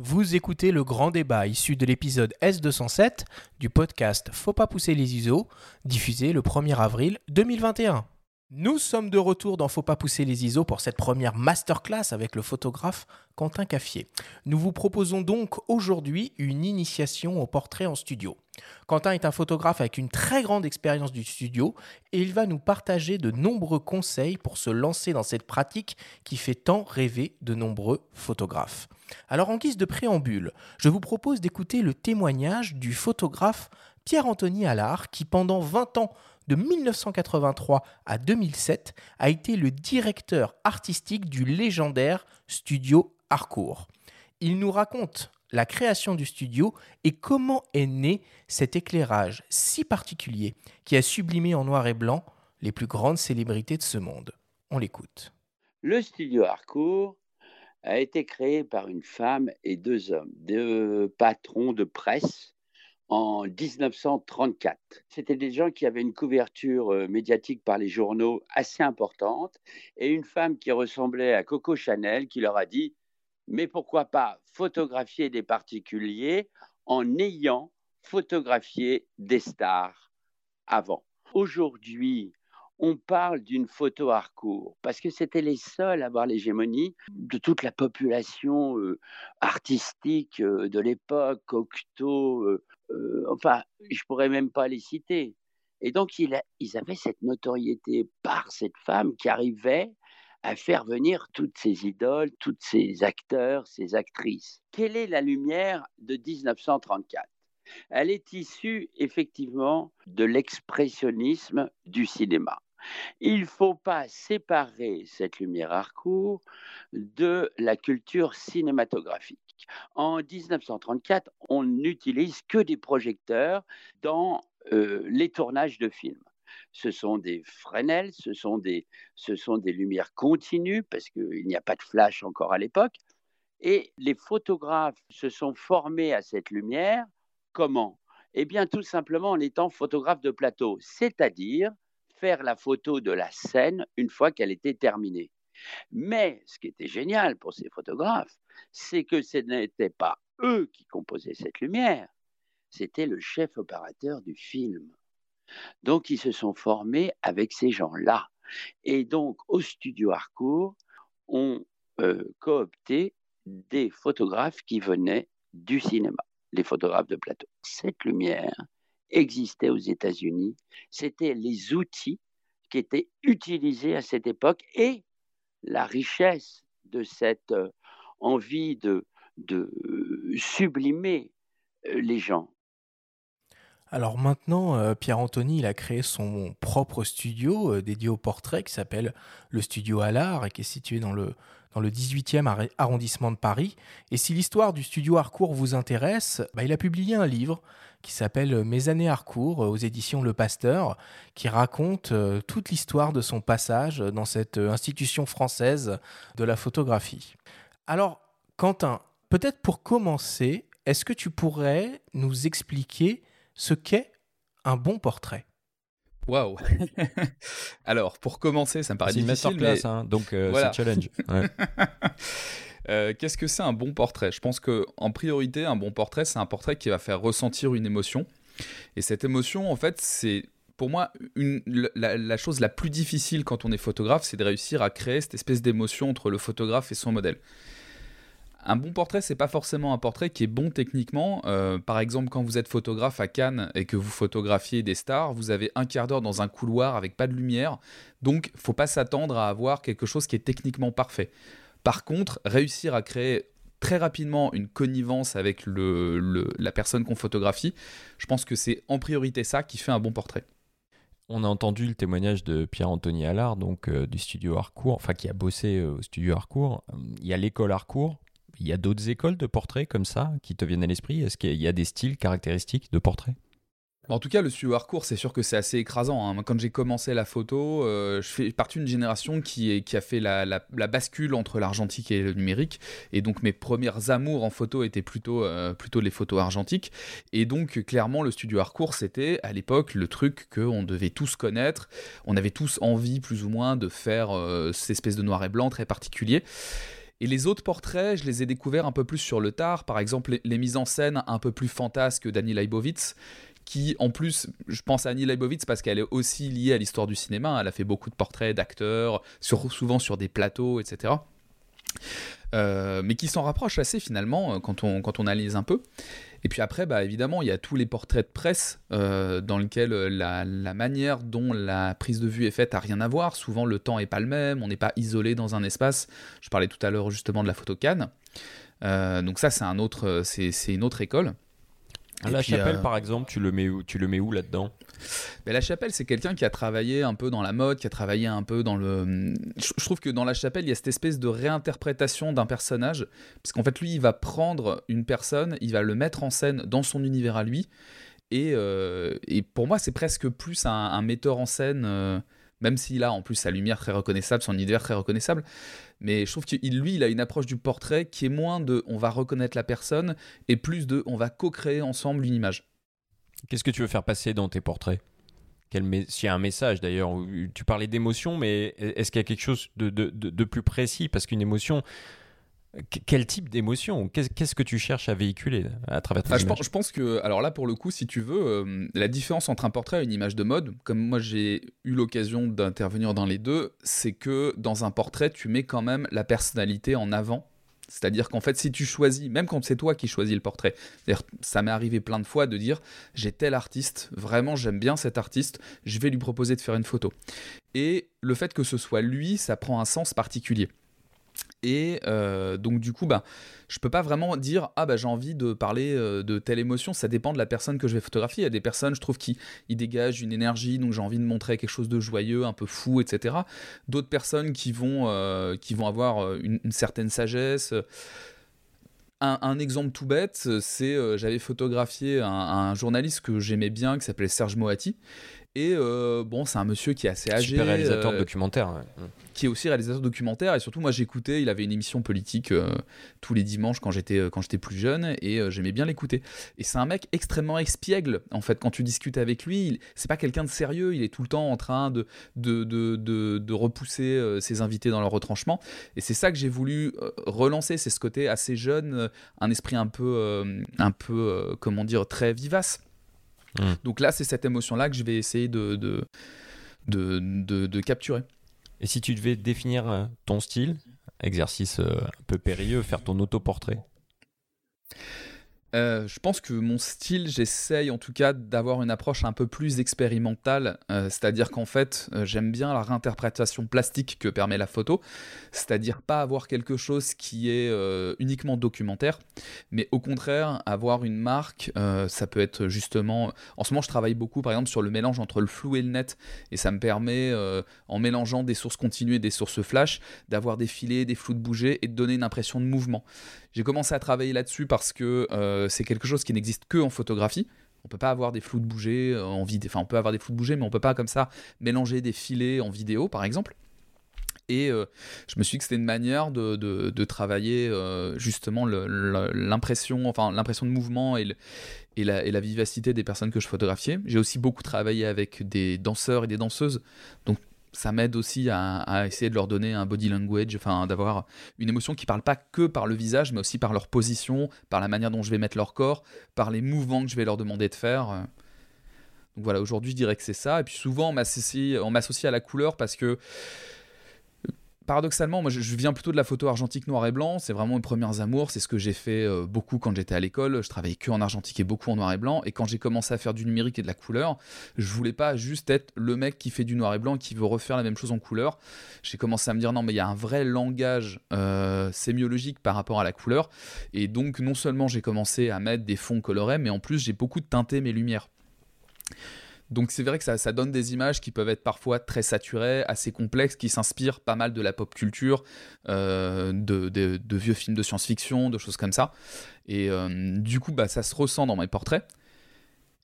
Vous écoutez le grand débat issu de l'épisode S207 du podcast Faut pas pousser les ISO, diffusé le 1er avril 2021. Nous sommes de retour dans Faut pas pousser les ISO pour cette première masterclass avec le photographe Quentin Caffier. Nous vous proposons donc aujourd'hui une initiation au portrait en studio. Quentin est un photographe avec une très grande expérience du studio et il va nous partager de nombreux conseils pour se lancer dans cette pratique qui fait tant rêver de nombreux photographes. Alors en guise de préambule, je vous propose d'écouter le témoignage du photographe Pierre-Anthony Allard qui pendant 20 ans de 1983 à 2007 a été le directeur artistique du légendaire studio Harcourt. Il nous raconte la création du studio et comment est né cet éclairage si particulier qui a sublimé en noir et blanc les plus grandes célébrités de ce monde. On l'écoute. Le studio Harcourt a été créé par une femme et deux hommes, deux patrons de presse en 1934. C'était des gens qui avaient une couverture euh, médiatique par les journaux assez importante et une femme qui ressemblait à Coco Chanel qui leur a dit mais pourquoi pas photographier des particuliers en ayant photographié des stars avant? Aujourd'hui, on parle d'une photo Harcourt parce que c'était les seuls à avoir l'hégémonie de toute la population euh, artistique euh, de l'époque, Cocteau, euh, enfin, je pourrais même pas les citer. Et donc, ils avaient cette notoriété par cette femme qui arrivait à faire venir toutes ces idoles, tous ces acteurs, ces actrices. Quelle est la lumière de 1934 Elle est issue effectivement de l'expressionnisme du cinéma. Il ne faut pas séparer cette lumière Harcourt de la culture cinématographique. En 1934, on n'utilise que des projecteurs dans euh, les tournages de films ce sont des Fresnel, ce sont des, ce sont des lumières continues, parce qu'il n'y a pas de flash encore à l'époque. Et les photographes se sont formés à cette lumière. Comment? Eh bien, tout simplement en étant photographe de plateau, c'est-à-dire faire la photo de la scène une fois qu'elle était terminée. Mais ce qui était génial pour ces photographes, c'est que ce n'était pas eux qui composaient cette lumière, c'était le chef opérateur du film. Donc, ils se sont formés avec ces gens-là. Et donc, au studio Harcourt, on euh, coopté des photographes qui venaient du cinéma, les photographes de plateau. Cette lumière existait aux États-Unis. C'était les outils qui étaient utilisés à cette époque et la richesse de cette euh, envie de, de sublimer euh, les gens. Alors maintenant, euh, Pierre-Anthony, il a créé son propre studio euh, dédié au portrait qui s'appelle le Studio Allard et qui est situé dans le, dans le 18e arrondissement de Paris. Et si l'histoire du studio Harcourt vous intéresse, bah, il a publié un livre qui s'appelle Mes années Harcourt aux éditions Le Pasteur, qui raconte euh, toute l'histoire de son passage dans cette institution française de la photographie. Alors, Quentin, peut-être pour commencer, est-ce que tu pourrais nous expliquer ce qu'est un bon portrait? Waouh Alors, pour commencer, ça me paraît difficile. Une masterclass, hein, donc euh, c'est challenge. Euh, qu'est-ce que c'est un bon portrait? Je pense que en priorité, un bon portrait, c'est un portrait qui va faire ressentir une émotion. Et cette émotion, en fait, c'est pour moi une, la, chose la plus difficile quand on est photographe, c'est de réussir à créer cette espèce d'émotion entre le photographe et son modèle. Un bon portrait, c'est pas forcément un portrait qui est bon techniquement. Euh, par exemple, quand vous êtes photographe à Cannes et que vous photographiez des stars, vous avez un quart d'heure dans un couloir avec pas de lumière. Donc, faut pas s'attendre à avoir quelque chose qui est techniquement parfait. Par contre, réussir à créer très rapidement une connivence avec la personne qu'on photographie, je pense que c'est en priorité ça qui fait un bon portrait. On a entendu le témoignage de Pierre-Anthony Allard, donc euh, du studio Harcourt, enfin qui a bossé euh, au studio Harcourt. Il y a l'école Harcourt, il y a d'autres écoles de portraits comme ça qui te viennent à l'esprit? Est-ce qu'il y a des styles caractéristiques de portraits? En tout cas, le studio Harcourt, c'est sûr que c'est assez écrasant. Hein. Quand j'ai commencé la photo, euh, je fais partie d'une génération qui, a fait la, bascule entre l'argentique et le numérique. Et donc, mes premières amours en photo étaient plutôt, euh, plutôt les photos argentiques. Et donc, clairement, le studio Harcourt, c'était à l'époque le truc qu'on devait tous connaître. On avait tous envie, plus ou moins, de faire euh, cette espèce de noir et blanc très particulier. Et les autres portraits, je les ai découverts un peu plus sur le tard. Par exemple, les, mises en scène un peu plus fantasques d'Annie Leibovitz, qui en plus, je pense à Annie Leibovitz parce qu'elle est aussi liée à l'histoire du cinéma. Elle a fait beaucoup de portraits d'acteurs, souvent sur des plateaux, etc. Euh, mais qui s'en rapproche assez finalement quand on, quand on analyse un peu. Et puis après, bah, évidemment, il y a tous les portraits de presse euh, dans lesquels la, la, manière dont la prise de vue est faite a rien à voir. Souvent, le temps n'est pas le même, on n'est pas isolé dans un espace. Je parlais tout à l'heure justement de la photo Cannes. Euh, donc ça, c'est un autre, c'est une autre école. La chapelle, par exemple, tu le mets où, tu le mets où là-dedans? La Chapelle, c'est quelqu'un qui a travaillé un peu dans la mode, qui a travaillé un peu dans le. Je, trouve que dans La Chapelle, il y a cette espèce de réinterprétation d'un personnage, parce qu'en fait, lui, il va prendre une personne, il va le mettre en scène dans son univers à lui, et, euh, pour moi, c'est presque plus un, metteur en scène. Euh, même s'il a en plus sa lumière très reconnaissable, son univers très reconnaissable. Mais je trouve que lui, il a une approche du portrait qui est moins de on va reconnaître la personne et plus de on va co-créer ensemble une image. Qu'est-ce que tu veux faire passer dans tes portraits? S'il y a un message d'ailleurs, tu parlais d'émotion, mais est-ce qu'il y a quelque chose de, plus précis? Parce qu'une émotion, quel type d'émotion? Qu'est-ce que tu cherches à véhiculer à travers ta ah, je, pense, je, pense, que, alors là, pour le coup, si tu veux, euh, la différence entre un portrait et une image de mode, comme moi j'ai eu l'occasion d'intervenir dans les deux, c'est que dans un portrait, tu mets quand même la personnalité en avant c'est-à-dire qu'en fait, si tu choisis, même quand c'est toi qui choisis le portrait, ça m'est arrivé plein de fois de dire j'ai tel artiste, vraiment j'aime bien cet artiste, je vais lui proposer de faire une photo. Et le fait que ce soit lui, ça prend un sens particulier. Et euh, donc du coup, bah, je peux pas vraiment dire ah bah j'ai envie de parler euh, de telle émotion. Ça dépend de la personne que je vais photographier. Il y a des personnes, je trouve, qui dégagent une énergie, donc j'ai envie de montrer quelque chose de joyeux, un peu fou, etc. D'autres personnes qui vont euh, qui vont avoir une, certaine sagesse. Un, exemple tout bête, c'est j'avais photographié un, un, journaliste que j'aimais bien qui s'appelait Serge Moati et euh, bon, c'est un monsieur qui est assez âgé. Super réalisateur de euh, documentaire. Qui est aussi réalisateur de documentaire. Et surtout, moi, j'écoutais, il avait une émission politique euh, tous les dimanches quand j'étais, quand j'étais plus jeune. Et j'aimais bien l'écouter. Et c'est un mec extrêmement expiègle, en fait, quand tu discutes avec lui. C'est pas quelqu'un de sérieux. Il est tout le temps en train de, de, de, de, de repousser ses invités dans leur retranchement. Et c'est ça que j'ai voulu relancer. C'est ce côté assez jeune, un esprit un peu, un peu comment dire, très vivace. Mm. Donc là, c'est cette émotion-là que je vais essayer de, de, de, de, capturer. Et si tu devais définir euh, ton style, exercice euh, un peu périlleux, faire ton autoportrait? Euh, je pense que mon style, j'essaye en tout cas d'avoir une approche un peu plus expérimentale, euh, c'est-à-dire qu'en fait, euh, j'aime bien la réinterprétation plastique que permet la photo, c'est-à-dire pas avoir quelque chose qui est uniquement documentaire, mais au contraire avoir une marque, ça peut être justement, en ce moment je travaille beaucoup par exemple sur le mélange entre le flou et le net, et ça me permet, en mélangeant des sources continues et des sources flash, d'avoir des filets, des flous de bouger et de donner une impression de mouvement. J'ai commencé à travailler là-dessus parce que euh, c'est quelque chose qui n'existe que en photographie. On peut pas avoir des flous de bouger euh, en vidéo. Enfin, on peut avoir des flous de bouger, mais on peut pas comme ça mélanger des filets en vidéo, par exemple. Et euh, je me suis dit que c'était une manière de, travailler justement l'impression, enfin l'impression de mouvement et, et, la, et, la, vivacité des personnes que je photographiais. J'ai aussi beaucoup travaillé avec des danseurs et des danseuses, donc ça m'aide aussi à, essayer de leur donner un body language, enfin d'avoir une émotion qui parle pas que par le visage, mais aussi par leur position, par la manière dont je vais mettre leur corps, par les mouvements que je vais leur demander de faire. Donc voilà, aujourd'hui je dirais que c'est ça. Et puis souvent on m'associe à la couleur parce que paradoxalement, moi je, viens plutôt de la photo argentique noir et blanc, c'est vraiment mes premières amours, c'est ce que j'ai fait euh, beaucoup quand j'étais à l'école, je travaillais que en argentique et beaucoup en noir et blanc, et quand j'ai commencé à faire du numérique et de la couleur, je voulais pas juste être le mec qui fait du noir et blanc et qui veut refaire la même chose en couleur, j'ai commencé à me dire non mais il y a un vrai langage euh, sémiologique par rapport à la couleur, et donc non seulement j'ai commencé à mettre des fonds colorés, mais en plus j'ai beaucoup teinté mes lumières. Donc c'est vrai que ça, donne des images qui peuvent être parfois très saturées, assez complexes, qui s'inspirent pas mal de la pop culture, euh, de, vieux films de science-fiction, de choses comme ça. Et euh, du coup, bah, ça se ressent dans mes portraits.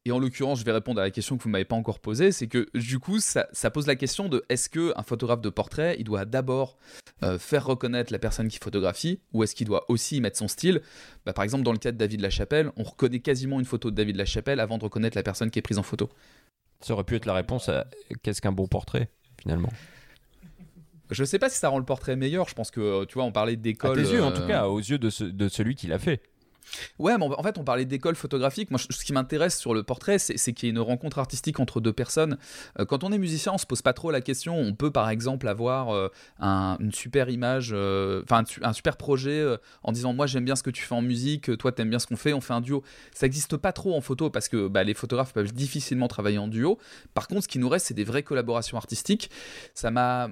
Et en l'occurrence, je vais répondre à la question que vous m'avez pas encore posée, c'est que du coup, ça, pose la question de est-ce que un photographe de portrait, il doit d'abord euh, faire reconnaître la personne qui photographie, ou est-ce qu'il doit aussi y mettre son style? Bah, Par exemple, dans le cas de David Lachapelle, on reconnaît quasiment une photo de David Lachapelle avant de reconnaître la personne qui est prise en photo. Ça aurait pu être la réponse à qu'est-ce qu'un bon portrait, finalement? Je sais pas si ça rend le portrait meilleur. Je pense que, tu vois, on parlait d'école. À tes yeux, en tout cas, aux yeux de, de celui qui l'a fait. Ouais, mais en fait, on parlait d'école photographique. Moi, ce qui m'intéresse sur le portrait, c'est qu'il y ait une rencontre artistique entre deux personnes. Euh, quand on est musicien, on se pose pas trop la question. On peut, par exemple, avoir euh, une super image, euh, enfin, un, super projet en disant Moi, j'aime bien ce que tu fais en musique, toi, t'aimes bien ce qu'on fait, on fait un duo. Ça n'existe pas trop en photo parce que bah, les photographes peuvent difficilement travailler en duo. Par contre, ce qui nous reste, c'est des vraies collaborations artistiques. Ça m'a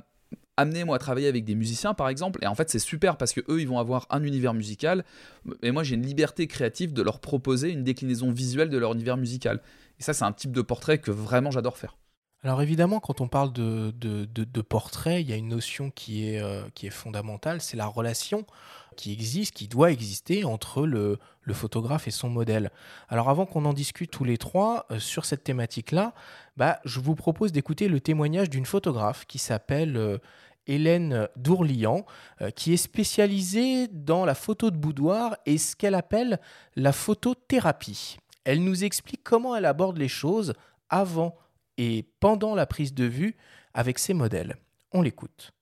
amener moi à travailler avec des musiciens par exemple. Et en fait c'est super parce que eux ils vont avoir un univers musical. Et moi j'ai une liberté créative de leur proposer une déclinaison visuelle de leur univers musical. Et ça c'est un type de portrait que vraiment j'adore faire. Alors évidemment, quand on parle de, de, portrait, il y a une notion qui est, euh, qui est fondamentale, c'est la relation qui existe, qui doit exister entre le, le photographe et son modèle. Alors avant qu'on en discute tous les trois euh, sur cette thématique-là, bah, je vous propose d'écouter le témoignage d'une photographe qui s'appelle euh, Hélène Dourlian, euh, qui est spécialisée dans la photo de boudoir et ce qu'elle appelle la photothérapie. Elle nous explique comment elle aborde les choses avant et pendant la prise de vue avec ses modèles. On l'écoute.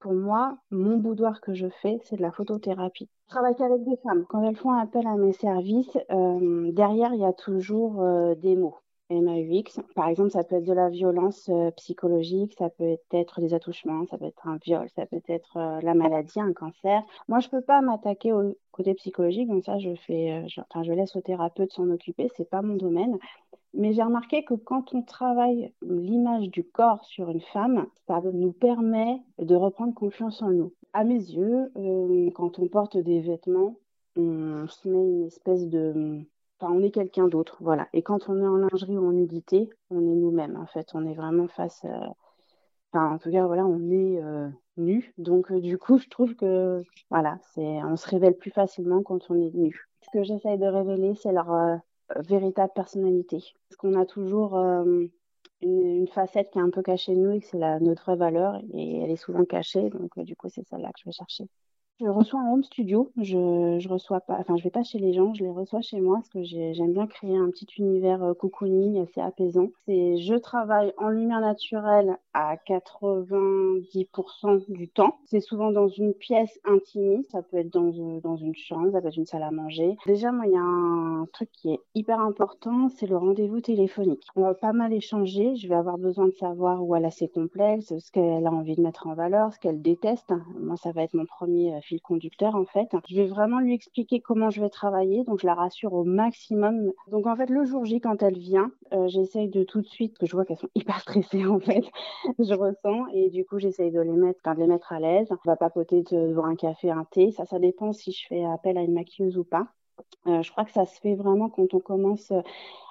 Pour moi, mon boudoir que je fais, c'est de la photothérapie. Je travaille qu'avec des femmes. Quand elles font appel à mes services, euh, derrière, il y a toujours euh, des mots. MAUX. Par exemple, ça peut être de la violence euh, psychologique, ça peut être des attouchements, ça peut être un viol, ça peut être euh, la maladie, un cancer. Moi, je peux pas m'attaquer au côté psychologique, donc ça, je fais, euh, enfin, je laisse au thérapeute s'en occuper, c'est pas mon domaine. Mais j'ai remarqué que quand on travaille l'image du corps sur une femme, ça nous permet de reprendre confiance en nous. À mes yeux, quand on porte des vêtements, on se met une espèce de on est quelqu'un d'autre, voilà. Et quand on est en lingerie ou en nudité, on est nous-mêmes, en fait. On est vraiment face. Euh, enfin, en tout cas, voilà, on est euh, nu. Donc, euh, du coup, je trouve que, voilà, c'est, on se révèle plus facilement quand on est nu. Ce que j'essaye de révéler, c'est leur véritable personnalité. Parce qu'on a toujours une, une, facette qui est un peu cachée de nous et que c'est notre vraie valeur. Et elle est souvent cachée. Donc, du coup, c'est celle-là que je vais chercher. Je reçois en home studio. Je, je reçois pas, enfin, je vais pas chez les gens, je les reçois chez moi parce que j'aime bien créer un petit univers euh, cocooning assez apaisant. C'est, je travaille en lumière naturelle à 90% du temps. C'est souvent dans une pièce intimiste. Ça peut être dans, euh, dans une chambre, ça peut être une salle à manger. Déjà, moi, il y a un truc qui est hyper important, c'est le rendez-vous téléphonique. On va pas mal échanger. Je vais avoir besoin de savoir où elle a ses complexes, ce qu'elle a envie de mettre en valeur, ce qu'elle déteste. Moi, ça va être mon premier euh, fil conducteur en fait. Je vais vraiment lui expliquer comment je vais travailler, donc je la rassure au maximum. Donc en fait le jour J quand elle vient, euh, j'essaye de tout de suite que je vois qu'elles sont hyper stressées en fait. je ressens et du coup j'essaye de les mettre, de les mettre à l'aise. On va papoter devant un café, un thé. Ça, ça dépend si je fais appel à une maquilleuse ou pas. Euh, je crois que ça se fait vraiment quand on commence euh,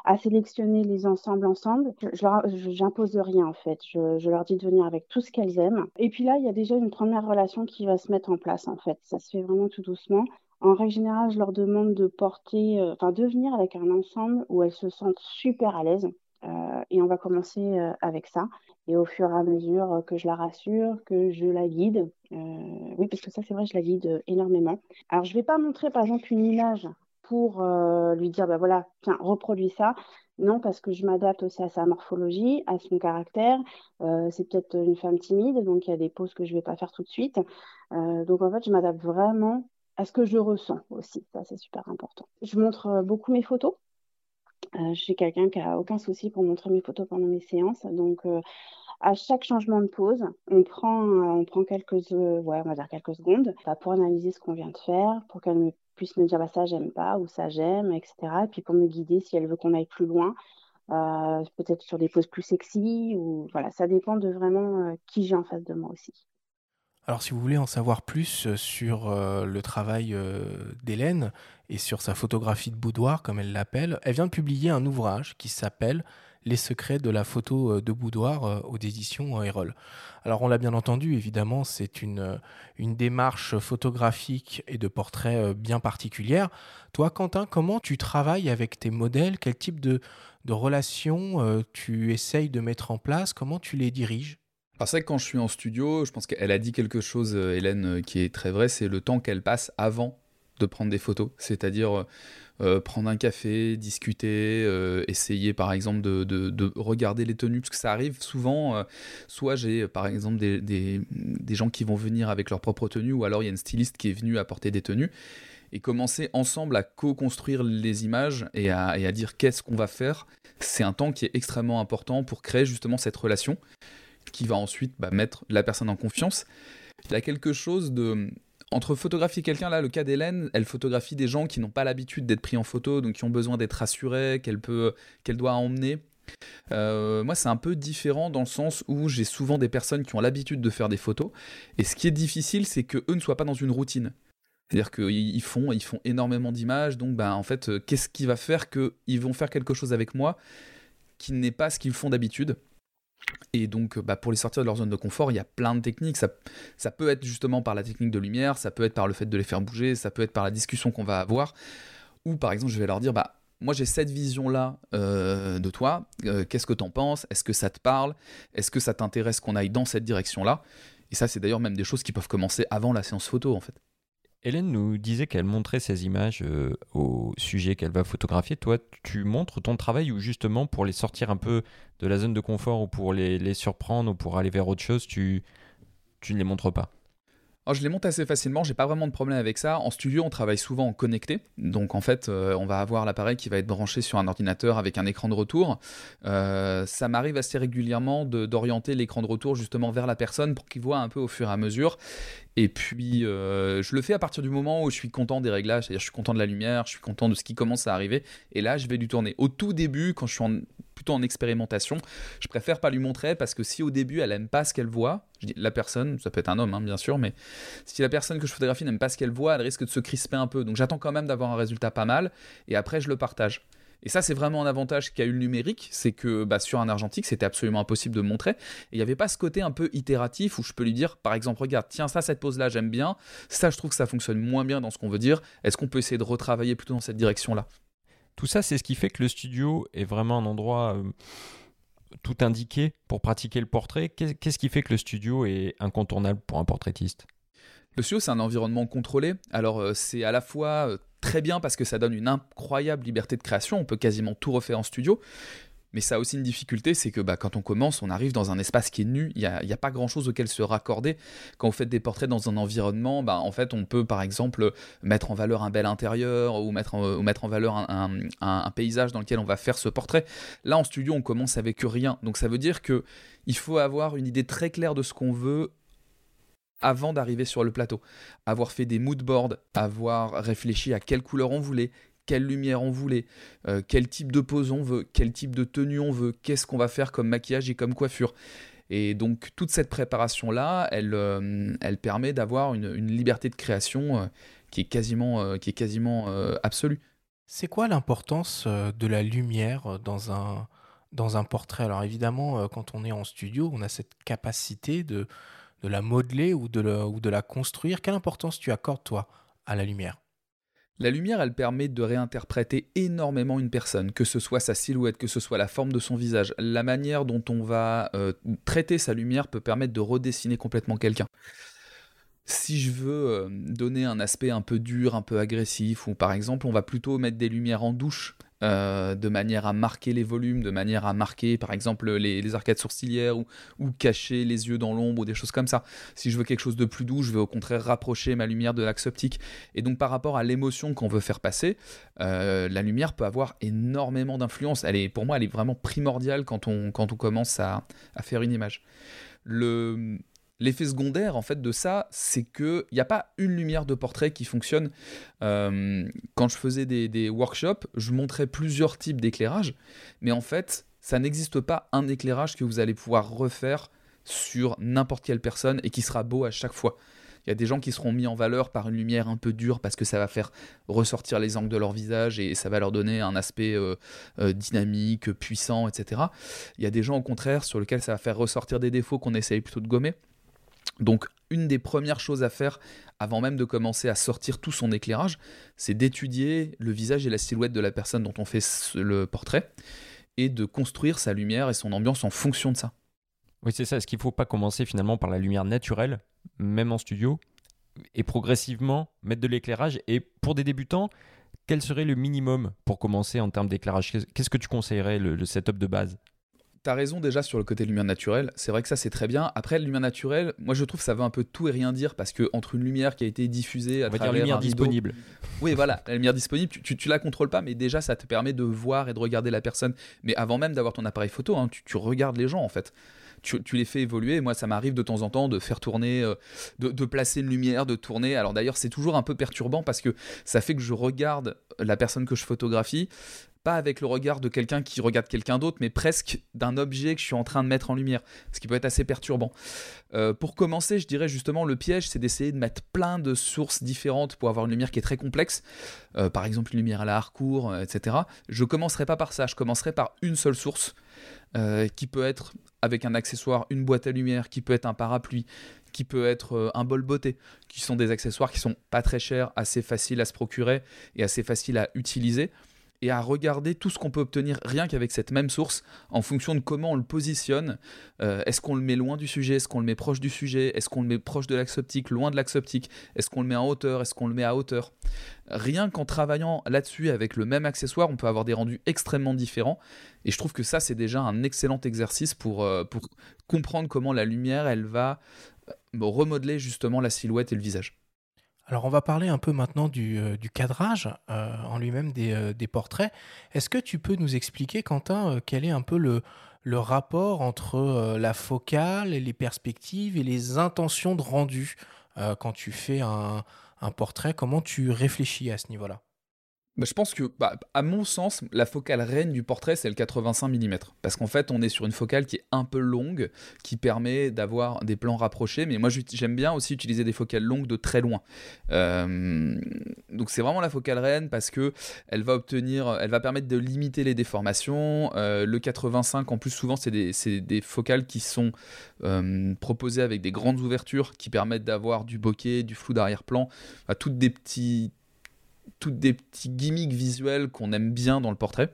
à sélectionner les ensembles ensemble. Je n'impose rien en fait. Je, leur dis de venir avec tout ce qu'elles aiment. Et puis là, il y a déjà une première relation qui va se mettre en place en fait. Ça se fait vraiment tout doucement. En règle générale, je leur demande de porter, euh, enfin de venir avec un ensemble où elles se sentent super à l'aise. Et on va commencer avec ça. Et au fur et à mesure que je la rassure, que je la guide, oui, parce que ça, c'est vrai, je la guide énormément. Alors, je ne vais pas montrer, par exemple, une image pour euh, lui dire, bah voilà, tiens, reproduis ça. Non, parce que je m'adapte aussi à sa morphologie, à son caractère. Euh, c'est peut-être une femme timide, donc il y a des poses que je ne vais pas faire tout de suite. Euh, donc en fait, je m'adapte vraiment à ce que je ressens aussi. Ça, c'est super important. Je montre beaucoup mes photos. Je suis quelqu'un qui a aucun souci pour montrer mes photos pendant mes séances. Donc, à chaque changement de pose, on prend, prend quelques, on va quelques secondes bah, pour analyser ce qu'on vient de faire, pour qu'elle puisse me dire bah, ça j'aime pas ou ça j'aime, etc. Et puis pour me guider si elle veut qu'on aille plus loin, euh, peut-être sur des poses plus sexy ou voilà, ça dépend de vraiment euh, qui j'ai en face de moi aussi. Alors si vous voulez en savoir plus euh, sur le travail d'Hélène et sur sa photographie de boudoir comme elle l'appelle, elle vient de publier un ouvrage qui s'appelle les secrets de la photo euh, de boudoir euh, aux éditions Erol. Alors on l'a bien entendu, évidemment, c'est une, euh, démarche photographique et de portrait bien particulière. Toi, Quentin, comment tu travailles avec tes modèles? Quel type de, de relations tu essayes de mettre en place? Comment tu les diriges? Alors c'est vrai que quand je suis en studio, je pense qu'elle a dit quelque chose, Hélène, qui est très vrai, c'est le temps qu'elle passe avant de prendre des photos, c'est-à-dire euh, prendre un café, discuter, euh, essayer par exemple de, regarder les tenues, parce que ça arrive souvent, euh, soit j'ai par exemple des, gens qui vont venir avec leur propre tenue, ou alors il y a une styliste qui est venue apporter des tenues, et commencer ensemble à co-construire les images et à dire qu'est-ce qu'on va faire, c'est un temps qui est extrêmement important pour créer justement cette relation qui va ensuite bah, mettre la personne en confiance. Il y a quelque chose de entre photographier quelqu'un, là, le cas d'Hélène, elle photographie des gens qui n'ont pas l'habitude d'être pris en photo, donc qui ont besoin d'être rassurés, qu'elle peut, qu'elle doit emmener. Euh, moi, c'est un peu différent dans le sens où j'ai souvent des personnes qui ont l'habitude de faire des photos, et ce qui est difficile, c'est que eux ne soient pas dans une routine. C'est-à-dire qu'ils font, ils font énormément d'images, donc ben, en fait, euh, qu'est-ce qui va faire qu'ils vont faire quelque chose avec moi qui n'est pas ce qu'ils font d'habitude? Et donc, bah, pour les sortir de leur zone de confort, il y a plein de techniques. Ça, ça, peut être justement par la technique de lumière, ça peut être par le fait de les faire bouger, ça peut être par la discussion qu'on va avoir. Ou par exemple, je vais leur dire, bah, moi j'ai cette vision-là euh, de toi, euh, qu'est-ce que t'en penses? Est-ce que ça te parle? Est-ce que ça t'intéresse qu'on aille dans cette direction-là? Et ça, c'est d'ailleurs même des choses qui peuvent commencer avant la séance photo, en fait. Hélène nous disait qu'elle montrait ses images euh, au sujet qu'elle va photographier. Toi, tu montres ton travail ou justement pour les sortir un peu de la zone de confort ou pour les, surprendre ou pour aller vers autre chose, tu, tu ne les montres pas? Je les monte assez facilement, j'ai pas vraiment de problème avec ça. En studio, on travaille souvent en connecté. Donc en fait, euh, on va avoir l'appareil qui va être branché sur un ordinateur avec un écran de retour. Euh, ça m'arrive assez régulièrement d'orienter l'écran de retour justement vers la personne pour qu'il voit un peu au fur et à mesure. Et puis, euh, je le fais à partir du moment où je suis content des réglages, c'est-à-dire je suis content de la lumière, je suis content de ce qui commence à arriver. Et là, je vais lui tourner. Au tout début, quand je suis en plutôt en expérimentation. Je préfère pas lui montrer parce que si au début elle aime pas ce qu'elle voit, je dis la personne, ça peut être un homme hein, bien sûr, mais si la personne que je photographie n'aime pas ce qu'elle voit, elle risque de se crisper un peu. Donc j'attends quand même d'avoir un résultat pas mal et après je le partage. Et ça, c'est vraiment un avantage qu'a eu le numérique, c'est que bah, sur un argentique, c'était absolument impossible de montrer. Et il n'y avait pas ce côté un peu itératif où je peux lui dire, par exemple, regarde, tiens, ça, cette pose-là, j'aime bien. Ça, je trouve que ça fonctionne moins bien dans ce qu'on veut dire. Est-ce qu'on peut essayer de retravailler plutôt dans cette direction-là? Tout ça, c'est ce qui fait que le studio est vraiment un endroit euh, tout indiqué pour pratiquer le portrait. Qu'est-ce qui fait que le studio est incontournable pour un portraitiste? Le studio, c'est un environnement contrôlé. Alors, euh, c'est à la fois euh, très bien parce que ça donne une incroyable liberté de création. On peut quasiment tout refaire en studio. Mais ça a aussi une difficulté, c'est que bah, quand on commence, on arrive dans un espace qui est nu, il n'y a, pas grand-chose auquel se raccorder. Quand vous faites des portraits dans un environnement, bah, en fait, on peut par exemple mettre en valeur un bel intérieur ou mettre en, valeur un, paysage dans lequel on va faire ce portrait. Là, en studio, on commence avec rien. Donc ça veut dire que il faut avoir une idée très claire de ce qu'on veut avant d'arriver sur le plateau. Avoir fait des mood boards, avoir réfléchi à quelle couleur on voulait, quelle lumière on voulait, euh, quel type de pose on veut, quel type de tenue on veut, qu'est-ce qu'on va faire comme maquillage et comme coiffure. Et donc toute cette préparation-là, elle, euh, elle permet d'avoir une, liberté de création euh, qui est quasiment, absolue. C'est quoi l'importance de la lumière dans un, portrait? Alors évidemment, quand on est en studio, on a cette capacité de, la modeler ou de, ou de la construire. Quelle importance tu accordes, toi, à la lumière? La lumière, elle permet de réinterpréter énormément une personne, que ce soit sa silhouette, que ce soit la forme de son visage. La manière dont on va euh, traiter sa lumière peut permettre de redessiner complètement quelqu'un. Si je veux euh, donner un aspect un peu dur, un peu agressif, ou par exemple on va plutôt mettre des lumières en douche, euh, de manière à marquer les volumes, de manière à marquer par exemple les, arcades sourcilières ou, cacher les yeux dans l'ombre ou des choses comme ça. Si je veux quelque chose de plus doux, je vais au contraire rapprocher ma lumière de l'axe optique. Et donc par rapport à l'émotion qu'on veut faire passer, euh, la lumière peut avoir énormément d'influence. Elle est, pour moi, elle est vraiment primordiale quand on, quand on commence à, à faire une image. Le, L'effet secondaire en fait de ça, c'est qu'il n'y a pas une lumière de portrait qui fonctionne. Euh, quand je faisais des, workshops, je montrais plusieurs types d'éclairage, mais en fait, ça n'existe pas un éclairage que vous allez pouvoir refaire sur n'importe quelle personne et qui sera beau à chaque fois. Il y a des gens qui seront mis en valeur par une lumière un peu dure parce que ça va faire ressortir les angles de leur visage et ça va leur donner un aspect euh, euh, dynamique, puissant, etc. Il y a des gens au contraire sur lesquels ça va faire ressortir des défauts qu'on essaye plutôt de gommer. Donc une des premières choses à faire avant même de commencer à sortir tout son éclairage, c'est d'étudier le visage et la silhouette de la personne dont on fait le portrait et de construire sa lumière et son ambiance en fonction de ça. Oui, c'est ça. Est-ce qu'il ne faut pas commencer finalement par la lumière naturelle, même en studio et progressivement mettre de l'éclairage? Et pour des débutants, quel serait le minimum pour commencer en termes d'éclairage? Qu'est-ce que tu conseillerais, le, setup de base? T'as raison déjà sur le côté lumière naturelle. C'est vrai que ça c'est très bien. Après, la lumière naturelle, moi je trouve que ça veut un peu tout et rien dire parce que entre une lumière qui a été diffusée à On va travers dire lumière un rideau- disponible. Oui, voilà, la lumière disponible, tu, tu, tu la contrôles pas, mais déjà ça te permet de voir et de regarder la personne. Mais avant même d'avoir ton appareil photo, hein, tu, tu regardes les gens en fait. Tu, tu les fais évoluer. Moi, ça m'arrive de temps en temps de faire tourner, euh, de, de placer une lumière, de tourner. Alors d'ailleurs, c'est toujours un peu perturbant parce que ça fait que je regarde la personne que je photographie, pas avec le regard de quelqu'un qui regarde quelqu'un d'autre, mais presque d'un objet que je suis en train de mettre en lumière, ce qui peut être assez perturbant. Euh, pour commencer, je dirais justement le piège, c'est d'essayer de mettre plein de sources différentes pour avoir une lumière qui est très complexe. Euh, par exemple, une lumière à la Harcourt, euh, etc. Je commencerai pas par ça, je commencerai par une seule source qui peut être avec un accessoire, une boîte à lumière, qui peut être un parapluie, qui peut être un bol beauté, qui sont des accessoires qui sont pas très chers, assez faciles à se procurer et assez faciles à utiliser et à regarder tout ce qu'on peut obtenir rien qu'avec cette même source en fonction de comment on le positionne. Euh, est-ce qu'on le met loin du sujet? Est-ce qu'on le met proche du sujet? Est-ce qu'on le met proche de l'axe optique, loin de l'axe optique? Est-ce qu'on le met en hauteur? Est-ce qu'on le met à hauteur? Rien qu'en travaillant là-dessus avec le même accessoire, on peut avoir des rendus extrêmement différents. Et je trouve que ça, c'est déjà un excellent exercice pour, euh, pour comprendre comment la lumière, elle va euh, remodeler justement la silhouette et le visage. Alors on va parler un peu maintenant du, euh, cadrage euh, en lui-même des, euh, des portraits. Est-ce que tu peux nous expliquer, Quentin, quel est un peu le, rapport entre la focale, les perspectives et les intentions de rendu quand tu fais un portrait? Comment tu réfléchis à ce niveau-là? Bah, je pense que, bah, à mon sens, la focale reine du portrait, c'est le 85 mm. Parce qu'en fait, on est sur une focale qui est un peu longue, qui permet d'avoir des plans rapprochés. Mais moi, j'aime bien aussi utiliser des focales longues de très loin. Euh, donc, c'est vraiment la focale reine parce que elle va obtenir, elle va permettre de limiter les déformations. Euh, le 85, en plus, souvent, c'est des, focales qui sont euh, proposées avec des grandes ouvertures qui permettent d'avoir du bokeh, du flou d'arrière-plan, toutes des petits toutes des petits gimmicks visuels qu'on aime bien dans le portrait.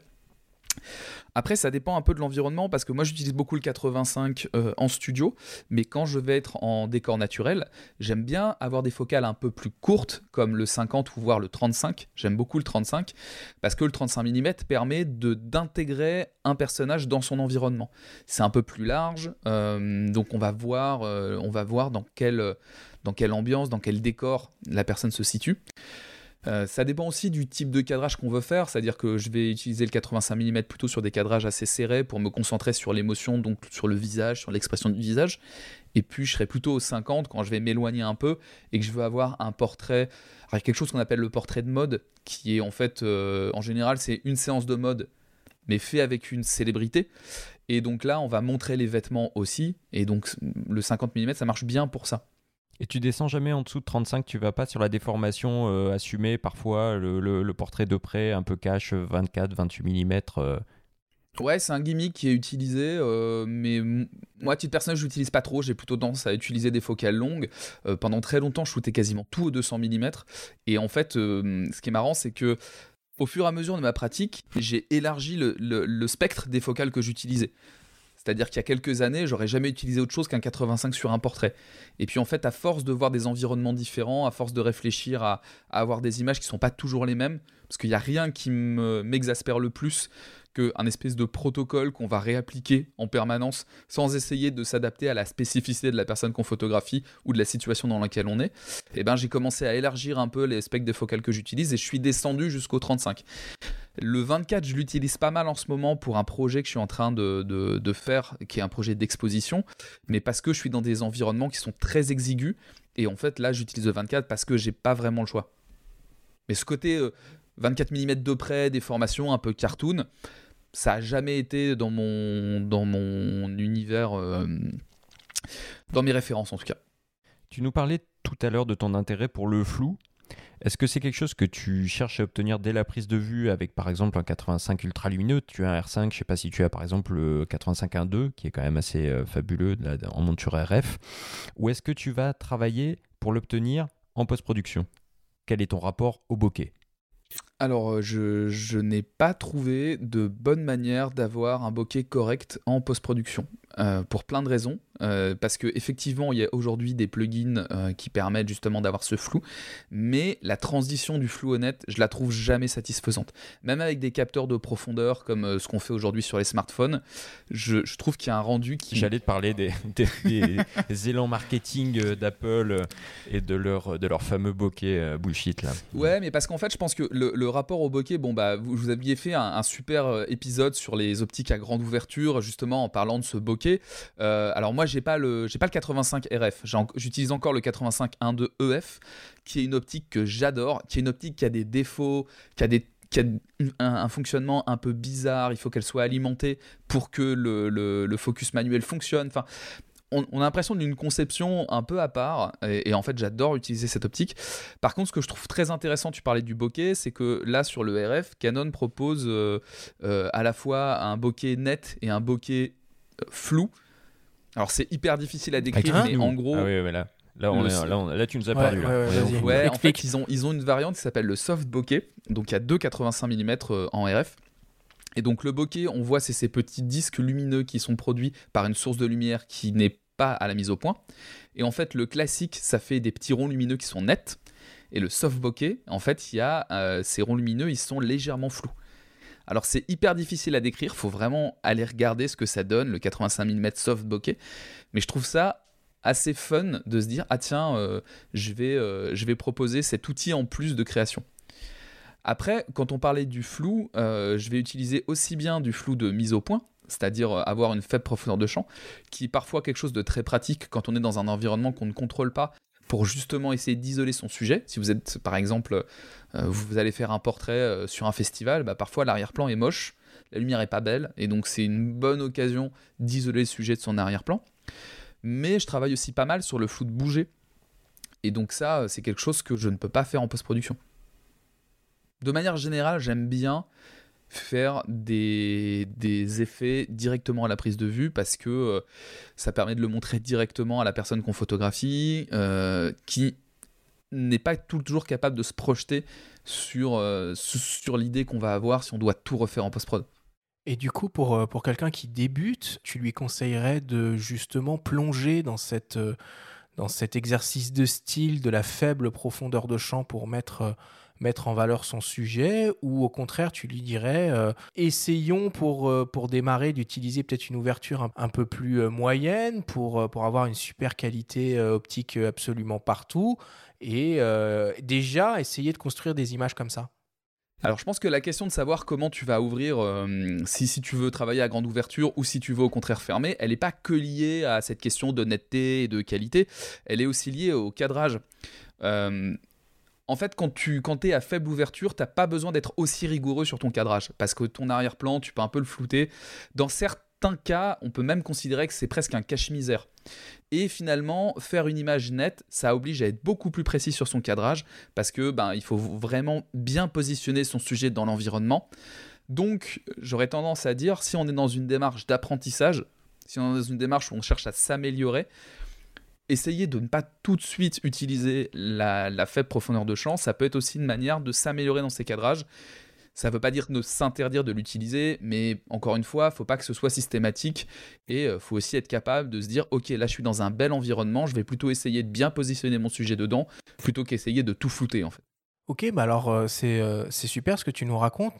Après, ça dépend un peu de l'environnement parce que moi j'utilise beaucoup le 85 euh, en studio, mais quand je vais être en décor naturel, j'aime bien avoir des focales un peu plus courtes comme le 50 ou voire le 35. J'aime beaucoup le 35 parce que le 35 mm permet de d'intégrer un personnage dans son environnement. C'est un peu plus large, euh, donc on va voir, euh, on va voir dans quelle, dans quelle ambiance, dans quel décor la personne se situe. Euh, ça dépend aussi du type de cadrage qu'on veut faire, c'est-à-dire que je vais utiliser le 85 mm plutôt sur des cadrages assez serrés pour me concentrer sur l'émotion, donc sur le visage, sur l'expression du visage. Et puis je serai plutôt au 50 quand je vais m'éloigner un peu et que je veux avoir un portrait, quelque chose qu'on appelle le portrait de mode, qui est en fait, euh, en général, c'est une séance de mode, mais fait avec une célébrité. Et donc là, on va montrer les vêtements aussi. Et donc le 50 mm, ça marche bien pour ça. Et tu descends jamais en dessous de 35, tu vas pas sur la déformation euh, assumée, parfois le, portrait de près, un peu cash, 24, 28 mm. Ouais, c'est un gimmick qui est utilisé, euh, mais moi, titre personnel, je l'utilise pas trop. J'ai plutôt tendance à utiliser des focales longues. Euh, pendant très longtemps, je shootais quasiment tout au 200 mm. Et en fait, ce qui est marrant, c'est que au fur et à mesure de ma pratique, j'ai élargi le spectre des focales que j'utilisais. C'est-à-dire qu'il y a quelques années, j'aurais jamais utilisé autre chose qu'un 85 sur un portrait. Et puis en fait, à force de voir des environnements différents, à force de réfléchir à, avoir des images qui sont pas toujours les mêmes, parce qu'il n'y a rien qui me- m'exaspère le plus qu'un espèce de protocole qu'on va réappliquer en permanence sans essayer de s'adapter à la spécificité de la personne qu'on photographie ou de la situation dans laquelle on est, et ben j'ai commencé à élargir un peu les spectres des focales que j'utilise et je suis descendu jusqu'au 35. Le 24, je l'utilise pas mal en ce moment pour un projet que je suis en train de, faire, qui est un projet d'exposition, mais parce que je suis dans des environnements qui sont très exigus, et en fait là j'utilise le 24 parce que j'ai pas vraiment le choix. Mais ce côté euh, 24 mm de près, des formations un peu cartoon, ça a jamais été dans mon, dans mon univers, euh, dans mes références en tout cas. Tu nous parlais tout à l'heure de ton intérêt pour le flou. Est-ce que c'est quelque chose que tu cherches à obtenir dès la prise de vue avec par exemple un 85 ultra lumineux Tu as un R5, je sais pas si tu as par exemple le 85 1.2 qui est quand même assez euh, fabuleux en monture RF. Ou est-ce que tu vas travailler pour l'obtenir en post-production? Quel est ton rapport au bokeh? Alors, euh, je n'ai pas trouvé de bonne manière d'avoir un bokeh correct en post-production. Euh, pour plein de raisons. Euh, parce que effectivement, il y a aujourd'hui des plugins euh, qui permettent justement d'avoir ce flou, mais la transition du flou au net, je la trouve jamais satisfaisante. Même avec des capteurs de profondeur comme ce qu'on fait aujourd'hui sur les smartphones, je, trouve qu'il y a un rendu qui. J'allais te parler des, des, élans marketing d'Apple et de leur, de leur fameux bokeh bullshit là. Ouais, mais parce qu'en fait, je pense que le, rapport au bokeh, bon bah, vous, vous aviez fait un, un, super épisode sur les optiques à grande ouverture, justement en parlant de ce bokeh. Alors moi j'ai pas le j'ai pas le 85 RF, j'utilise encore le 85 1.2 EF qui est une optique que j'adore, qui est une optique qui a des défauts, qui a un, fonctionnement un peu bizarre, il faut qu'elle soit alimentée pour que le, focus manuel fonctionne. On, a l'impression d'une conception un peu à part, et, en fait j'adore utiliser cette optique. Par contre, ce que je trouve très intéressant, tu parlais du bokeh, c'est que là sur le RF, Canon propose euh, euh, à la fois un bokeh net et un bokeh euh, flou. Alors c'est hyper difficile à décrire, mais en gros. Ah oui, là. Là, on là, là, tu nous as perdu. Ouais, en fait, ils ont, ils ont une variante qui s'appelle le soft bokeh. Donc, il y a 2,85 mm en RF. Et donc, le bokeh, on voit, c'est ces petits disques lumineux qui sont produits par une source de lumière qui n'est pas à la mise au point. Et en fait, le classique, ça fait des petits ronds lumineux qui sont nets. Et le soft bokeh, en fait, il y a euh, ces ronds lumineux, ils sont légèrement flous. Alors c'est hyper difficile à décrire, faut vraiment aller regarder ce que ça donne, le 85 mm soft bokeh. Mais je trouve ça assez fun de se dire ah tiens, euh, je, vais, euh, je vais proposer cet outil en plus de création. Après, quand on parlait du flou, euh, je vais utiliser aussi bien du flou de mise au point, c'est-à-dire avoir une faible profondeur de champ, qui est parfois quelque chose de très pratique quand on est dans un environnement qu'on ne contrôle pas pour justement essayer d'isoler son sujet. Si vous êtes, par exemple, vous allez faire un portrait euh, sur un festival, bah, parfois l'arrière-plan est moche, la lumière est pas belle, et donc c'est une bonne occasion d'isoler le sujet de son arrière-plan. Mais je travaille aussi pas mal sur le flou de bouger. Et donc ça, euh, c'est quelque chose que je ne peux pas faire en post-production. De manière générale, j'aime bien faire des, effets directement à la prise de vue parce que euh, ça permet de le montrer directement à la personne qu'on photographie euh, qui n'est pas toujours capable de se projeter sur, euh, sur l'idée qu'on va avoir si on doit tout refaire en post-prod. Et du coup, pour, pour quelqu'un qui débute, tu lui conseillerais de justement plonger dans cette dans cet exercice de style de la faible profondeur de champ pour mettre mettre en valeur son sujet? Ou au contraire tu lui dirais euh, essayons pour, euh, pour démarrer d'utiliser peut-être une ouverture un, peu plus euh, moyenne pour, pour avoir une super qualité optique absolument partout et déjà essayer de construire des images comme ça. Alors je pense que la question de savoir comment tu vas ouvrir, si, si tu veux travailler à grande ouverture ou si tu veux au contraire fermer, elle n'est pas que liée à cette question d'honnêteté et de qualité, elle est aussi liée au cadrage. En fait, quand tu quand es à faible ouverture, t'as pas besoin d'être aussi rigoureux sur ton cadrage parce que ton arrière-plan, tu peux un peu le flouter. Dans cas, on peut même considérer que c'est presque un cache-misère. Et finalement, faire une image nette, ça oblige à être beaucoup plus précis sur son cadrage parce que ben il faut vraiment bien positionner son sujet dans l'environnement. Donc, j'aurais tendance à dire si on est dans une démarche d'apprentissage, si on est dans une démarche où on cherche à s'améliorer, essayer de ne pas tout de suite utiliser la, faible profondeur de champ, ça peut être aussi une manière de s'améliorer dans ses cadrages. Ça ne veut pas dire de s'interdire de l'utiliser, mais encore une fois, faut pas que ce soit systématique et euh, faut aussi être capable de se dire ok là je suis dans un bel environnement, je vais plutôt essayer de bien positionner mon sujet dedans plutôt qu'essayer de tout flouter en fait. Ok, bah alors euh, euh, c'est super ce que tu nous racontes.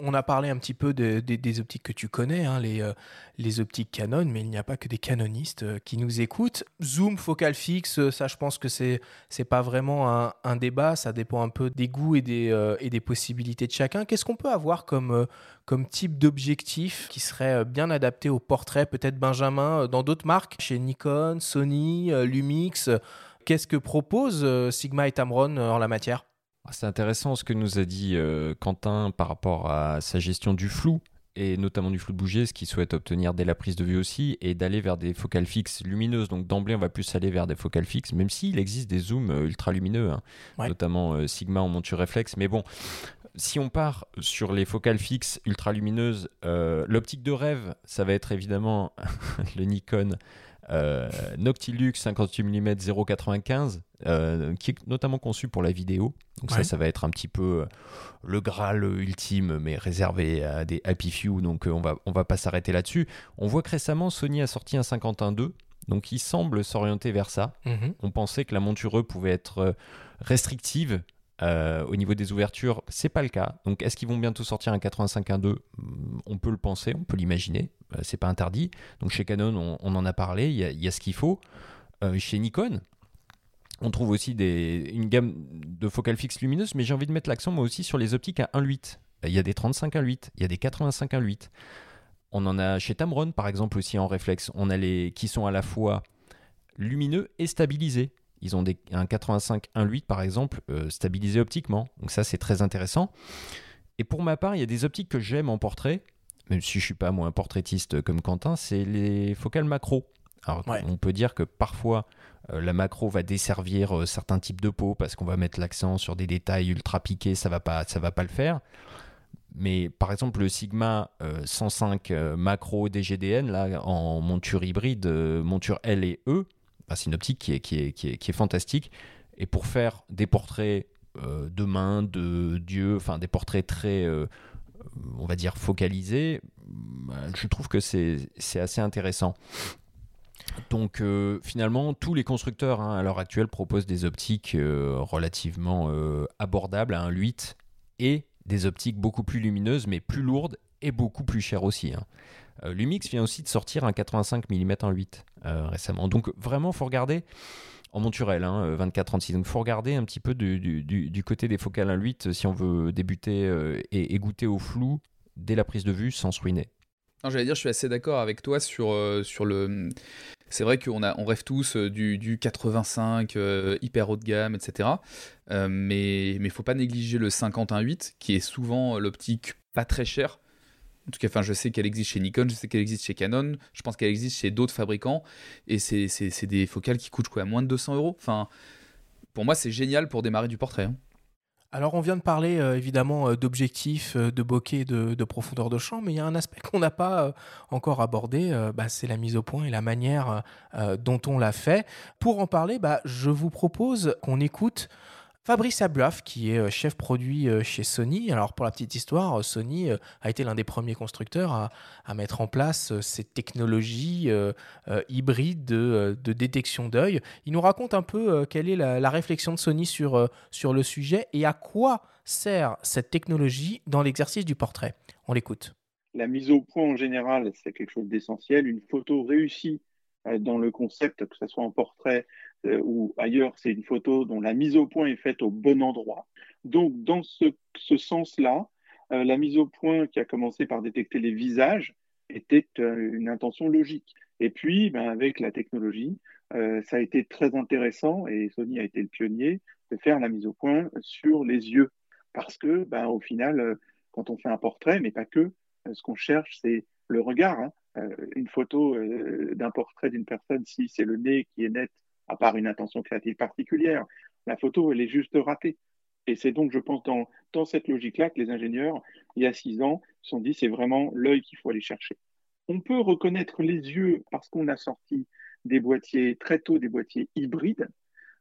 On a parlé un petit peu des optiques que tu connais, hein, les, euh, les optiques Canon, mais il n'y a pas que des canonistes qui nous écoutent. Zoom, focal fixe, ça je pense que c'est c'est pas vraiment un, un, débat, ça dépend un peu des goûts et des, et des possibilités de chacun. Qu'est-ce qu'on peut avoir comme, comme type d'objectif qui serait bien adapté au portrait? Peut-être Benjamin, dans d'autres marques, chez Nikon, Sony, Lumix, qu'est-ce que propose Sigma et Tamron en la matière? C'est intéressant ce que nous a dit euh, Quentin par rapport à sa gestion du flou et notamment du flou de bouger, ce qu'il souhaite obtenir dès la prise de vue aussi, et d'aller vers des focales fixes lumineuses. Donc d'emblée, on va plus aller vers des focales fixes, même s'il existe des zooms euh, ultra lumineux, hein. notamment euh, Sigma en monture réflexe. Mais bon, si on part sur les focales fixes ultra lumineuses, l'optique de rêve, ça va être évidemment le Nikon euh, Noctilux 58 mm 0,95, qui est notamment conçu pour la vidéo. Donc ça, Ouais. ça va être un petit peu euh, le Graal ultime, mais réservé à des happy few. Donc euh, on va, on va pas s'arrêter là-dessus. On voit que récemment, Sony a sorti un 51.2. Donc il semble s'orienter vers ça. Mhm. On pensait que la monture E pouvait être restrictive euh, au niveau des ouvertures. C'est pas le cas. Donc est-ce qu'ils vont bientôt sortir un 85.1.2 Hmm, On peut le penser, on peut l'imaginer. Euh, c'est pas interdit. Donc chez Canon, on, en a parlé. Il y a, ce qu'il faut. Euh, chez Nikon, on trouve aussi une gamme de focales fixes lumineuses, mais j'ai envie de mettre l'accent moi aussi sur les optiques à 1.8. Il y a des 35 1.8, il y a des 85 1.8. On en a chez Tamron par exemple aussi en réflexe. On a les qui sont à la fois lumineux et stabilisés. Ils ont des, un 85 1.8 par exemple euh, stabilisé optiquement. Donc ça c'est très intéressant. Et pour ma part, il y a des optiques que j'aime en portrait, même si je suis pas moi un portraitiste comme Quentin, c'est les focales macro. Alors Ouais. on peut dire que parfois euh, la macro va desservir euh, certains types de peau parce qu'on va mettre l'accent sur des détails ultra piqués, ça va pas, ça va pas le faire. Mais par exemple le Sigma euh, 105 euh, macro DGDN là en monture hybride, monture L et E, bah, c'est une optique qui est, qui, est, fantastique. Et pour faire des portraits euh, de main, de dieu, enfin des portraits très, euh, on va dire, focalisés, bah, je trouve que c'est assez intéressant. Donc euh, finalement, tous les constructeurs hein, à l'heure actuelle proposent des optiques euh, relativement euh, abordables à 1.8 et des optiques beaucoup plus lumineuses mais plus lourdes et beaucoup plus chères aussi. hein. Euh, Lumix vient aussi de sortir un 85 mm 1.8 euh, récemment. Donc vraiment, faut regarder en monturel, hein, 24-36. Donc faut regarder un petit peu du, côté des focales 1.8 si on veut débuter euh, et, goûter au flou dès la prise de vue sans se ruiner. J'allais dire, je suis assez d'accord avec toi sur, euh, sur le. C'est vrai qu'on a, on rêve tous euh, du, du 85 euh, hyper haut de gamme, etc. Euh, mais mais faut pas négliger le 51.8 qui est souvent l'optique pas très chère. En tout cas, enfin, je sais qu'elle existe chez Nikon, je sais qu'elle existe chez Canon, je pense qu'elle existe chez d'autres fabricants, et c'est des focales qui coûtent quoi, moins de 200 euros. Enfin, pour moi, c'est génial pour démarrer du portrait. hein. Alors on vient de parler euh, évidemment euh, d'objectifs, euh, de bokeh, de, de profondeur de champ, mais il y a un aspect qu'on n'a pas encore abordé, bah, c'est la mise au point et la manière dont on l'a fait. Pour en parler, bah, je vous propose qu'on écoute Fabrice Abluaf, qui est euh, chef produit euh, chez Sony. Alors pour la petite histoire, euh, Sony a été l'un des premiers constructeurs à, mettre en place euh, cette technologie euh, euh, hybride de, détection d'œil. Il nous raconte un peu quelle est la, réflexion de Sony sur, sur le sujet et à quoi sert cette technologie dans l'exercice du portrait. On l'écoute. La mise au point en général, c'est quelque chose d'essentiel. Une photo réussie dans le concept, que ce soit en portrait ou ailleurs, c'est une photo dont la mise au point est faite au bon endroit. Donc, dans ce, sens-là, euh, la mise au point qui a commencé par détecter les visages était euh, une intention logique. Et puis, ben, avec la technologie, euh, ça a été très intéressant et Sony a été le pionnier de faire la mise au point sur les yeux. Parce que, ben, au final, euh, quand on fait un portrait, mais pas que, euh, ce qu'on cherche, c'est le regard. hein. Euh, une photo euh, d'un portrait d'une personne, si c'est le nez qui est net, à part une intention créative particulière, la photo, elle est juste ratée. Et c'est donc, je pense, dans, cette logique-là que les ingénieurs, il y a six ans, se sont dit, c'est vraiment l'œil qu'il faut aller chercher. On peut reconnaître les yeux parce qu'on a sorti des boîtiers, très tôt des boîtiers hybrides,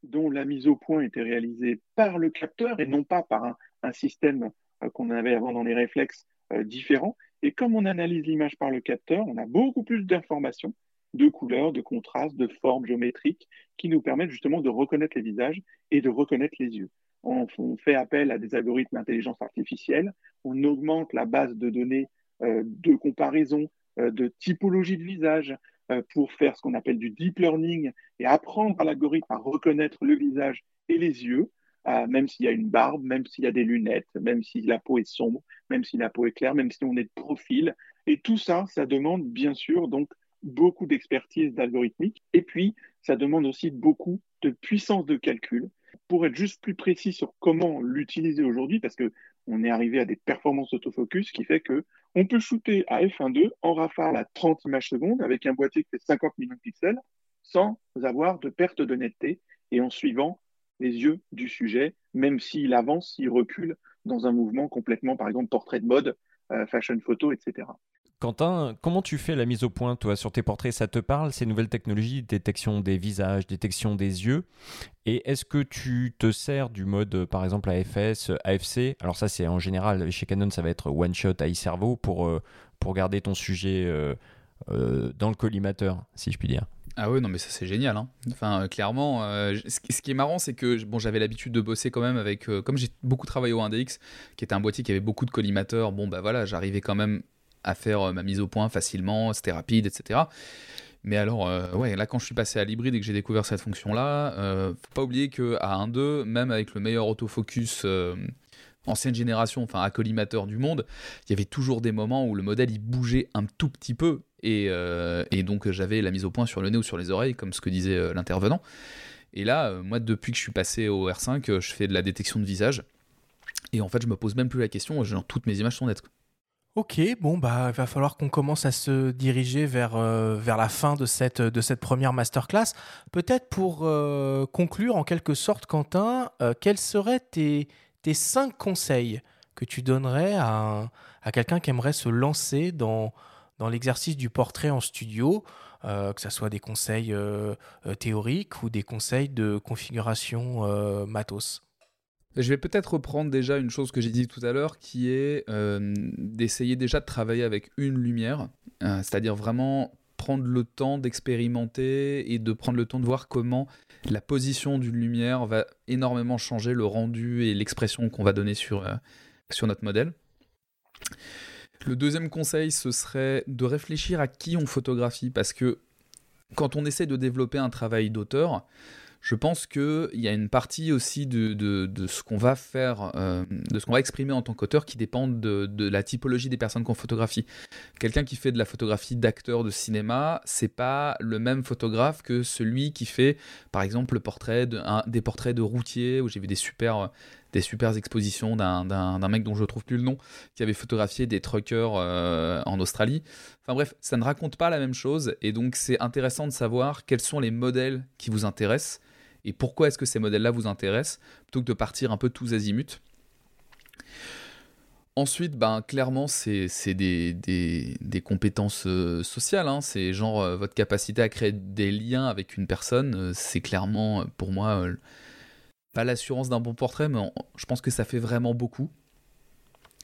dont la mise au point était réalisée par le capteur et non pas par un, un système euh, qu'on avait avant dans les réflexes euh, différents. Et comme on analyse l'image par le capteur, on a beaucoup plus d'informations, de couleurs, de contrastes, de formes géométriques qui nous permettent justement de reconnaître les visages et de reconnaître les yeux. On, on fait appel à des algorithmes d'intelligence artificielle, on augmente la base de données euh, de comparaison, euh, de typologie de visage euh, pour faire ce qu'on appelle du deep learning et apprendre à l'algorithme à reconnaître le visage et les yeux, euh, même s'il y a une barbe, même s'il y a des lunettes, même si la peau est sombre, même si la peau est claire, même si on est de profil. Et tout ça, ça demande bien sûr donc beaucoup d'expertise d'algorithmique. Et puis, ça demande aussi beaucoup de puissance de calcul pour être juste plus précis sur comment l'utiliser aujourd'hui, parce que on est arrivé à des performances autofocus qui fait que on peut shooter à f1.2 en rafale à 30 images secondes avec un boîtier qui fait 50 millions de pixels sans avoir de perte de netteté et en suivant les yeux du sujet, même s'il avance, s'il recule dans un mouvement complètement, par exemple, portrait de mode, euh, fashion photo, etc. Quentin, comment tu fais la mise au point, toi, sur tes portraits? Ça te parle, ces nouvelles technologies, détection des visages, détection des yeux? Et est-ce que tu te sers du mode, par exemple, AFS, AFC Alors ça, c'est en général, chez Canon, ça va être one-shot à e-cerveau pour, euh, pour garder ton sujet euh, euh, dans le collimateur, si je puis dire. Ah ouais, non, mais ça c'est génial. Hein. Enfin, clairement, ce qui est marrant, c'est que bon, j'avais l'habitude de bosser quand même avec. comme j'ai beaucoup travaillé au 1DX, qui était un boîtier qui avait beaucoup de collimateurs, bon, bah voilà, j'arrivais quand même à faire euh, ma mise au point facilement, c'était rapide, etc. Mais alors, euh, ouais, là, quand je suis passé à l'hybride et que j'ai découvert cette fonction-là, euh, faut pas oublier qu'à 1.2, même avec le meilleur autofocus ancienne génération, enfin, à collimateur du monde, il y avait toujours des moments où le modèle il bougeait un tout petit peu. Et, et donc, j'avais la mise au point sur le nez ou sur les oreilles, comme ce que disait l'intervenant. Et là, moi, depuis que je suis passé au R5, je fais de la détection de visage. Et en fait, je me pose même plus la question, genre, toutes mes images sont nettes. Ok, bon bah il va falloir qu'on commence à se diriger vers, euh, la fin de cette, de première masterclass. Peut-être pour euh, conclure en quelque sorte, Quentin, euh, quels seraient tes, tes cinq conseils que tu donnerais à, à quelqu'un qui aimerait se lancer dans, dans l'exercice du portrait en studio, que ce soit des conseils théoriques ou des conseils de configuration matos? Je vais peut-être reprendre déjà une chose que j'ai dit tout à l'heure, qui est euh, d'essayer déjà de travailler avec une lumière, euh, c'est-à-dire vraiment prendre le temps d'expérimenter et de prendre le temps de voir comment la position d'une lumière va énormément changer le rendu et l'expression qu'on va donner sur, euh, sur notre modèle. Le deuxième conseil, ce serait de réfléchir à qui on photographie, parce que quand on essaie de développer un travail d'auteur, je pense qu'il y a une partie aussi de, de, ce qu'on va faire, euh, de ce qu'on va exprimer en tant qu'auteur qui dépend de, de, la typologie des personnes qu'on photographie. Quelqu'un qui fait de la photographie d'acteur de cinéma, c'est pas le même photographe que celui qui fait, par exemple, le portrait de, des portraits de routiers, où j'ai vu des super des super expositions d'un mec dont je ne trouve plus le nom, qui avait photographié des truckers euh, en Australie. Enfin bref, ça ne raconte pas la même chose, et donc c'est intéressant de savoir quels sont les modèles qui vous intéressent et pourquoi est-ce que ces modèles-là vous intéressent, plutôt que de partir un peu tous azimuts? Ensuite, ben, clairement, c'est des, des, compétences euh, sociales. Hein. C'est genre euh, votre capacité à créer des liens avec une personne. Euh, c'est clairement, pour moi, pas l'assurance d'un bon portrait, mais je pense que ça fait vraiment beaucoup.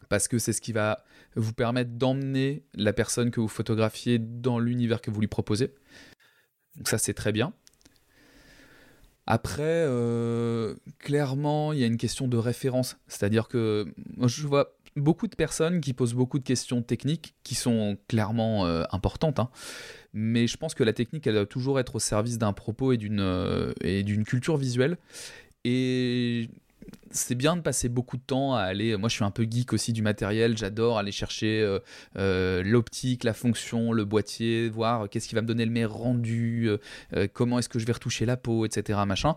Parce que c'est ce qui va vous permettre d'emmener la personne que vous photographiez dans l'univers que vous lui proposez. Donc ça, c'est très bien. Après, euh, clairement, il y a une question de référence. C'est-à-dire que je vois beaucoup de personnes qui posent beaucoup de questions techniques qui sont clairement euh, importantes. Hein. Mais je pense que la technique, elle doit toujours être au service d'un propos et d'une euh, culture visuelle. Et c'est bien de passer beaucoup de temps à aller. Moi, je suis un peu geek aussi du matériel. J'adore aller chercher euh, euh, l'optique, la fonction, le boîtier, voir qu'est-ce qui va me donner le meilleur rendu, euh, comment est-ce que je vais retoucher la peau, etc. Machin.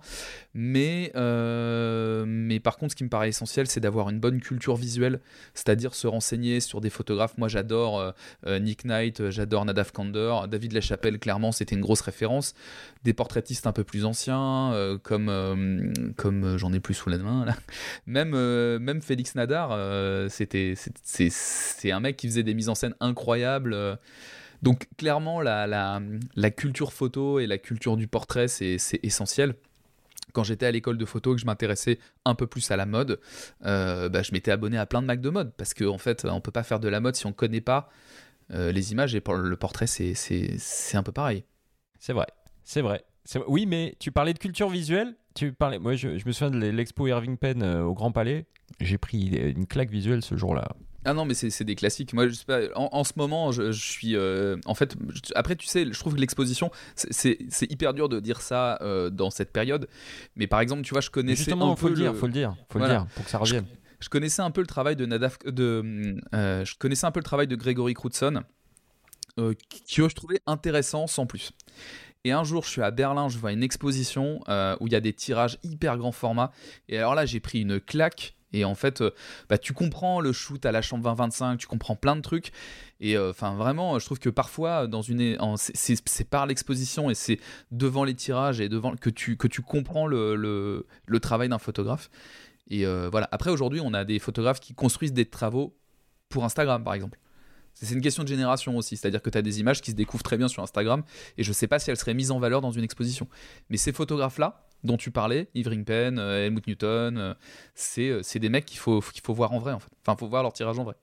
Mais, mais par contre, ce qui me paraît essentiel, c'est d'avoir une bonne culture visuelle, c'est-à-dire se renseigner sur des photographes. Moi, j'adore Nick Knight, j'adore Nadav Kander, David Lachapelle. Clairement, c'était une grosse référence. Des portraitistes un peu plus anciens, comme comme j'en ai plus sous la main là même, euh, même Félix Nadar, euh, c'était, c'est un mec qui faisait des mises en scène incroyables. Euh. Donc clairement, la, la, la culture photo et la culture du portrait, c'est essentiel quand j'étais à l'école de photo que je m'intéressais un peu plus à la mode, bah, je m'étais abonné à plein de Mac de mode parce qu'en en fait, on peut pas faire de la mode si on connaît pas les images et pour le portrait, c'est un peu pareil. C'est vrai, c'est vrai. Oui, mais tu parlais de culture visuelle. Tu parlais. Moi, je, me souviens de l'expo Irving Penn euh, au Grand Palais. J'ai pris une claque visuelle ce jour-là. Ah non, mais c'est des classiques. Moi, je sais pas, en, ce moment, je, suis. Euh, en fait, après, tu sais, je trouve que l'exposition, c'est hyper dur de dire ça euh, dans cette période. Mais par exemple, tu vois, je connaissais. Justement, un faut peu le dire, faut le dire, faut le dire, pour que ça revienne. Je, connaissais un peu le travail de Nadaf, de, je connaissais un peu le travail de Gregory Crutzen, qui je trouvais intéressant sans plus. Et un jour, je suis à Berlin, je vois une exposition euh, où il y a des tirages hyper grand format. Et alors là, j'ai pris une claque. Et en fait, euh, bah, tu comprends le shoot à la chambre 2025, tu comprends plein de trucs. Et euh, enfin, vraiment, je trouve que parfois, c'est par l'exposition et c'est devant les tirages et devant que tu, que tu comprends le, le, le travail d'un photographe. Et voilà. Après, aujourd'hui, on a des photographes qui construisent des travaux pour Instagram, par exemple. C'est une question de génération aussi, c'est-à-dire que tu as des images qui se découvrent très bien sur Instagram, et je sais pas si elles seraient mises en valeur dans une exposition. Mais ces photographes-là, dont tu parlais, Yves Ringpen, euh, Helmut Newton, euh, c'est, euh, c'est des mecs qu'il faut, faut voir en vrai, en fait. Enfin, faut voir leur tirage en vrai.